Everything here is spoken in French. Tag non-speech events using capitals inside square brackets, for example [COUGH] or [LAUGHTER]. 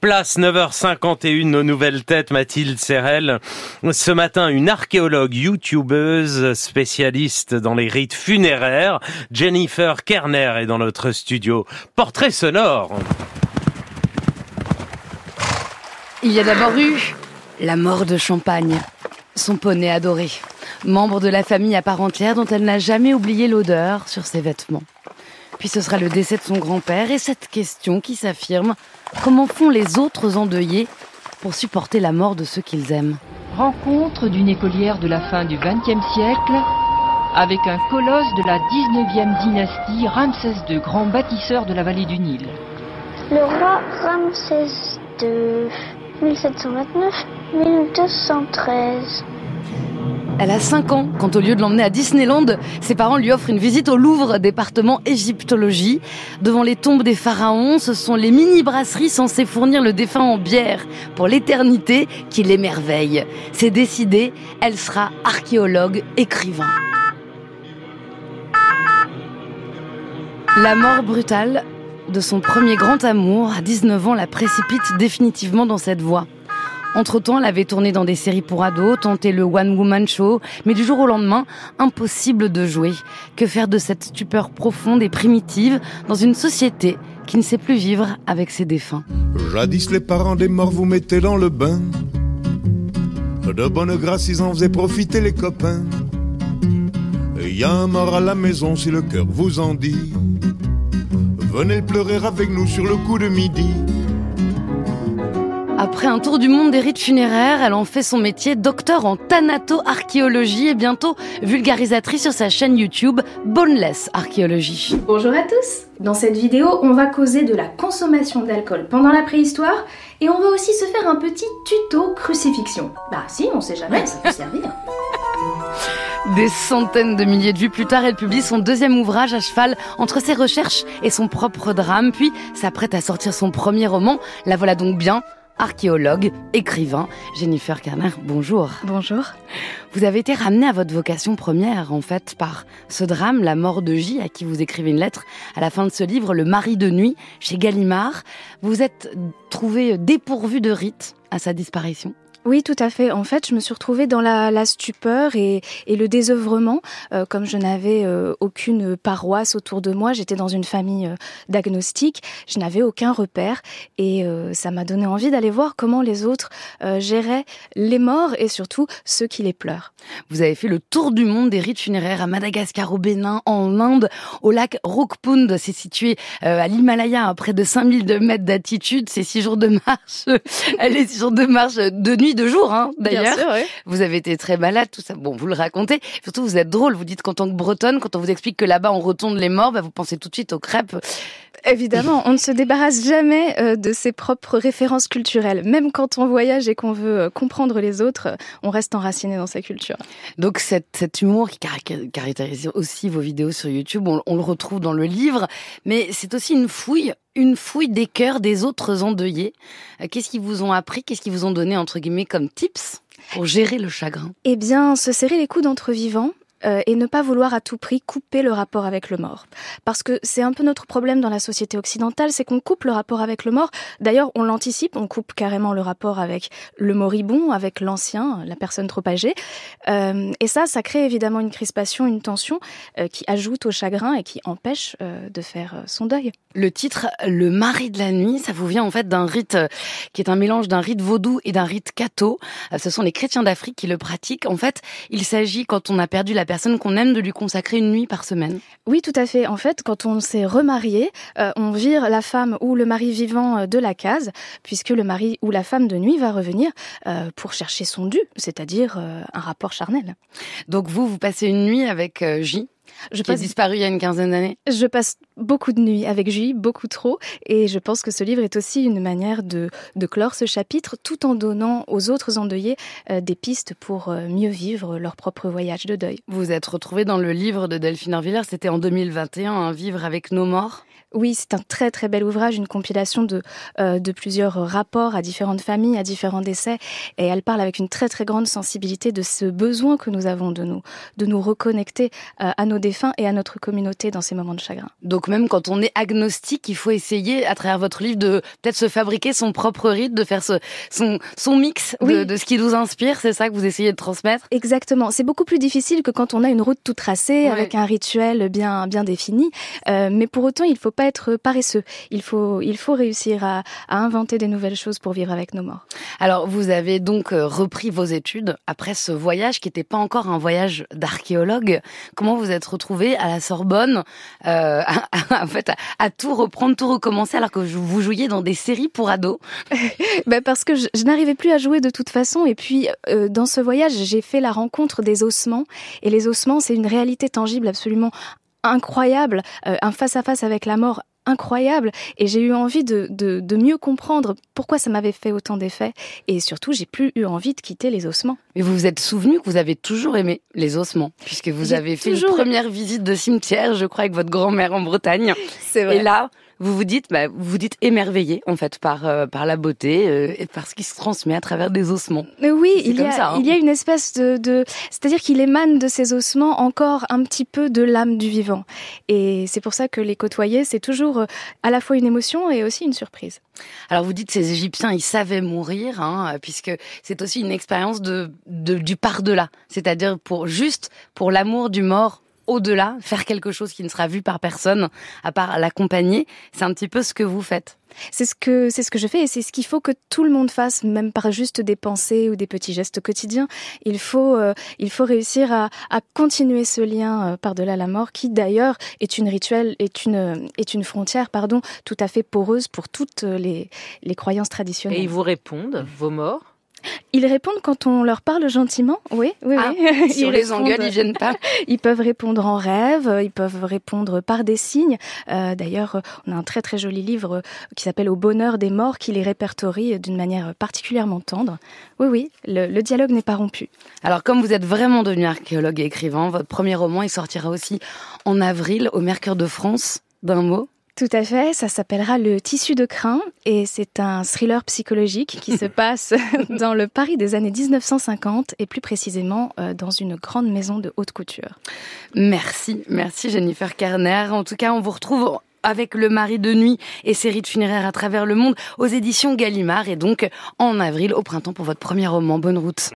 Place 9h51, nos nouvelles têtes, Mathilde Serrel. Ce matin, une archéologue youtubeuse spécialiste dans les rites funéraires, Jennifer Kerner, est dans notre studio. Portrait sonore. Il y a d'abord eu la mort de Champagne, son poney adoré, membre de la famille à part entière dont elle n'a jamais oublié l'odeur sur ses vêtements. Puis ce sera le décès de son grand-père et cette question qui s'affirme Comment font les autres endeuillés pour supporter la mort de ceux qu'ils aiment? Rencontre d'une écolière de la fin du XXe siècle avec un colosse de la 19e dynastie, Ramsès II, grand bâtisseur de la vallée du Nil. Le roi Ramsès II, 1729-1213. Elle a 5 ans quand au lieu de l'emmener à Disneyland, ses parents lui offrent une visite au Louvre, département égyptologie. Devant les tombes des pharaons, ce sont les mini-brasseries censées fournir le défunt en bière pour l'éternité qui l'émerveillent. C'est décidé, elle sera archéologue, écrivain. La mort brutale de son premier grand amour à 19 ans la précipite définitivement dans cette voie. Entre-temps, elle avait tourné dans des séries pour ados, tenté le one-woman show, mais du jour au lendemain, impossible de jouer. Que faire de cette stupeur profonde et primitive dans une société qui ne sait plus vivre avec ses défunts? Jadis, les parents des morts vous mettaient dans le bain. De bonne grâce, ils en faisaient profiter les copains. Y a un mort à la maison si le cœur vous en dit. Venez pleurer avec nous sur le coup de midi. Après un tour du monde des rites funéraires, elle en fait son métier, docteur en thanatoarchéologie et bientôt vulgarisatrice sur sa chaîne YouTube Boneless Archéologie. Bonjour à tous Dans cette vidéo, on va causer de la consommation d'alcool pendant la préhistoire et on va aussi se faire un petit tuto crucifixion. Bah si, on sait jamais, ça peut servir. [LAUGHS] Des centaines de milliers de vues plus tard, elle publie son deuxième ouvrage à cheval entre ses recherches et son propre drame, puis s'apprête à sortir son premier roman. La voilà donc bien, archéologue, écrivain. Jennifer Kerner, bonjour. Bonjour. Vous avez été ramenée à votre vocation première, en fait, par ce drame, la mort de J, à qui vous écrivez une lettre à la fin de ce livre, Le mari de nuit, chez Gallimard. Vous êtes trouvé dépourvu de rite à sa disparition. Oui, tout à fait. En fait, je me suis retrouvée dans la, la stupeur et, et, le désœuvrement. Euh, comme je n'avais euh, aucune paroisse autour de moi, j'étais dans une famille euh, d'agnostiques, je n'avais aucun repère et euh, ça m'a donné envie d'aller voir comment les autres euh, géraient les morts et surtout ceux qui les pleurent. Vous avez fait le tour du monde des rites funéraires à Madagascar, au Bénin, en Inde, au lac Rokpund. C'est situé à l'Himalaya à près de 5000 mètres d'altitude. C'est six jours de marche. [LAUGHS] Les six jours de marche de nuit de jour, hein, d'ailleurs. Oui. Vous avez été très malade, tout ça. Bon, vous le racontez. Surtout, vous êtes drôle. Vous dites qu'en tant que bretonne, quand on vous explique que là-bas on retourne les morts, bah, vous pensez tout de suite aux crêpes. Évidemment, on ne se débarrasse jamais euh, de ses propres références culturelles. Même quand on voyage et qu'on veut euh, comprendre les autres, on reste enraciné dans sa culture. Donc cet, cet humour qui caractérise aussi vos vidéos sur YouTube, on, on le retrouve dans le livre, mais c'est aussi une fouille une fouille des cœurs des autres endeuillés. Euh, qu'est-ce qu'ils vous ont appris Qu'est-ce qu'ils vous ont donné, entre guillemets, comme tips pour gérer le chagrin? Eh bien, se serrer les coudes entre vivants, euh, et ne pas vouloir à tout prix couper le rapport avec le mort. Parce que c'est un peu notre problème dans la société occidentale, c'est qu'on coupe le rapport avec le mort. D'ailleurs, on l'anticipe, on coupe carrément le rapport avec le moribond, avec l'ancien, la personne trop âgée. Euh, et ça, ça crée évidemment une crispation, une tension euh, qui ajoute au chagrin et qui empêche de faire son deuil. Le titre Le mari de la nuit, ça vous vient en fait d'un rite qui est un mélange d'un rite vaudou et d'un rite catho. Ce sont les chrétiens d'Afrique qui le pratiquent. En fait, il s'agit quand on a perdu la personne qu'on aime de lui consacrer une nuit par semaine. Oui, tout à fait. En fait, quand on s'est remarié, euh, on vire la femme ou le mari vivant de la case, puisque le mari ou la femme de nuit va revenir euh, pour chercher son dû, c'est-à-dire euh, un rapport charnel. Donc vous, vous passez une nuit avec J je qui passe... est disparu il y a une quinzaine d'années Je passe beaucoup de nuits avec J, beaucoup trop, et je pense que ce livre est aussi une manière de, de clore ce chapitre tout en donnant aux autres endeuillés euh, des pistes pour euh, mieux vivre leur propre voyage de deuil. Vous êtes retrouvé dans le livre de Delphine Orviller, c'était en 2021, un Vivre avec nos morts Oui, c'est un très très bel ouvrage, une compilation de, euh, de plusieurs rapports à différentes familles, à différents décès, et elle parle avec une très très grande sensibilité de ce besoin que nous avons de nous, de nous reconnecter euh, à nos défunts et à notre communauté dans ces moments de chagrin. Donc même quand on est agnostique, il faut essayer, à travers votre livre, de peut-être se fabriquer son propre rite, de faire ce, son, son mix de, de ce qui nous inspire, c'est ça que vous essayez de transmettre? Exactement, c'est beaucoup plus difficile que quand on a une route tout tracée, avec un rituel bien, bien défini, euh, mais pour autant il faut pas être paresseux. Il faut, il faut réussir à, à, inventer des nouvelles choses pour vivre avec nos morts. Alors, vous avez donc euh, repris vos études après ce voyage qui n'était pas encore un voyage d'archéologue. Comment vous êtes retrouvé à la Sorbonne, euh, à, en fait, à, à, tout reprendre, tout recommencer alors que vous jouiez dans des séries pour ados? [LAUGHS] Ben Parce que je, je n'arrivais plus à jouer de toute façon. Et puis, euh, dans ce voyage, j'ai fait la rencontre des ossements. Et les ossements, c'est une réalité tangible absolument incroyable, euh, un face-à-face -face avec la mort incroyable et j'ai eu envie de, de, de, mieux comprendre pourquoi ça m'avait fait autant d'effets et surtout j'ai plus eu envie de quitter les ossements. Mais vous vous êtes souvenu que vous avez toujours aimé les ossements puisque vous avez fait toujours... une première visite de cimetière je crois avec votre grand-mère en Bretagne. C'est vrai. Et là vous vous dites, bah, vous vous dites émerveillé en fait par euh, par la beauté euh, et par ce qui se transmet à travers des ossements. Mais oui, il y a ça, hein. il y a une espèce de, de c'est-à-dire qu'il émane de ces ossements encore un petit peu de l'âme du vivant et c'est pour ça que les côtoyer c'est toujours à la fois une émotion et aussi une surprise. Alors vous dites ces Égyptiens ils savaient mourir hein, puisque c'est aussi une expérience de, de du par delà, c'est-à-dire pour juste pour l'amour du mort au-delà, faire quelque chose qui ne sera vu par personne, à part l'accompagner. C'est un petit peu ce que vous faites. C'est ce que c'est ce que je fais et c'est ce qu'il faut que tout le monde fasse, même par juste des pensées ou des petits gestes quotidiens. Il faut euh, il faut réussir à, à continuer ce lien euh, par-delà la mort, qui d'ailleurs est une rituel, est une est une frontière, pardon, tout à fait poreuse pour toutes les les croyances traditionnelles. Et ils vous répondent, vos morts? Ils répondent quand on leur parle gentiment, oui, oui, ah, oui. [LAUGHS] Sur ils les engueules, ils viennent pas. [LAUGHS] Ils peuvent répondre en rêve, ils peuvent répondre par des signes. Euh, D'ailleurs, on a un très très joli livre qui s'appelle Au bonheur des morts, qui les répertorie d'une manière particulièrement tendre. Oui, oui, le, le dialogue n'est pas rompu. Alors, comme vous êtes vraiment devenu archéologue et écrivain, votre premier roman, il sortira aussi en avril au Mercure de France. D'un mot tout à fait, ça s'appellera Le tissu de crin et c'est un thriller psychologique qui se [LAUGHS] passe [LAUGHS] dans le Paris des années 1950 et plus précisément euh, dans une grande maison de haute couture. Merci, merci Jennifer Kerner. En tout cas, on vous retrouve avec le mari de nuit et ses rites funéraires à travers le monde aux éditions Gallimard et donc en avril au printemps pour votre premier roman. Bonne route.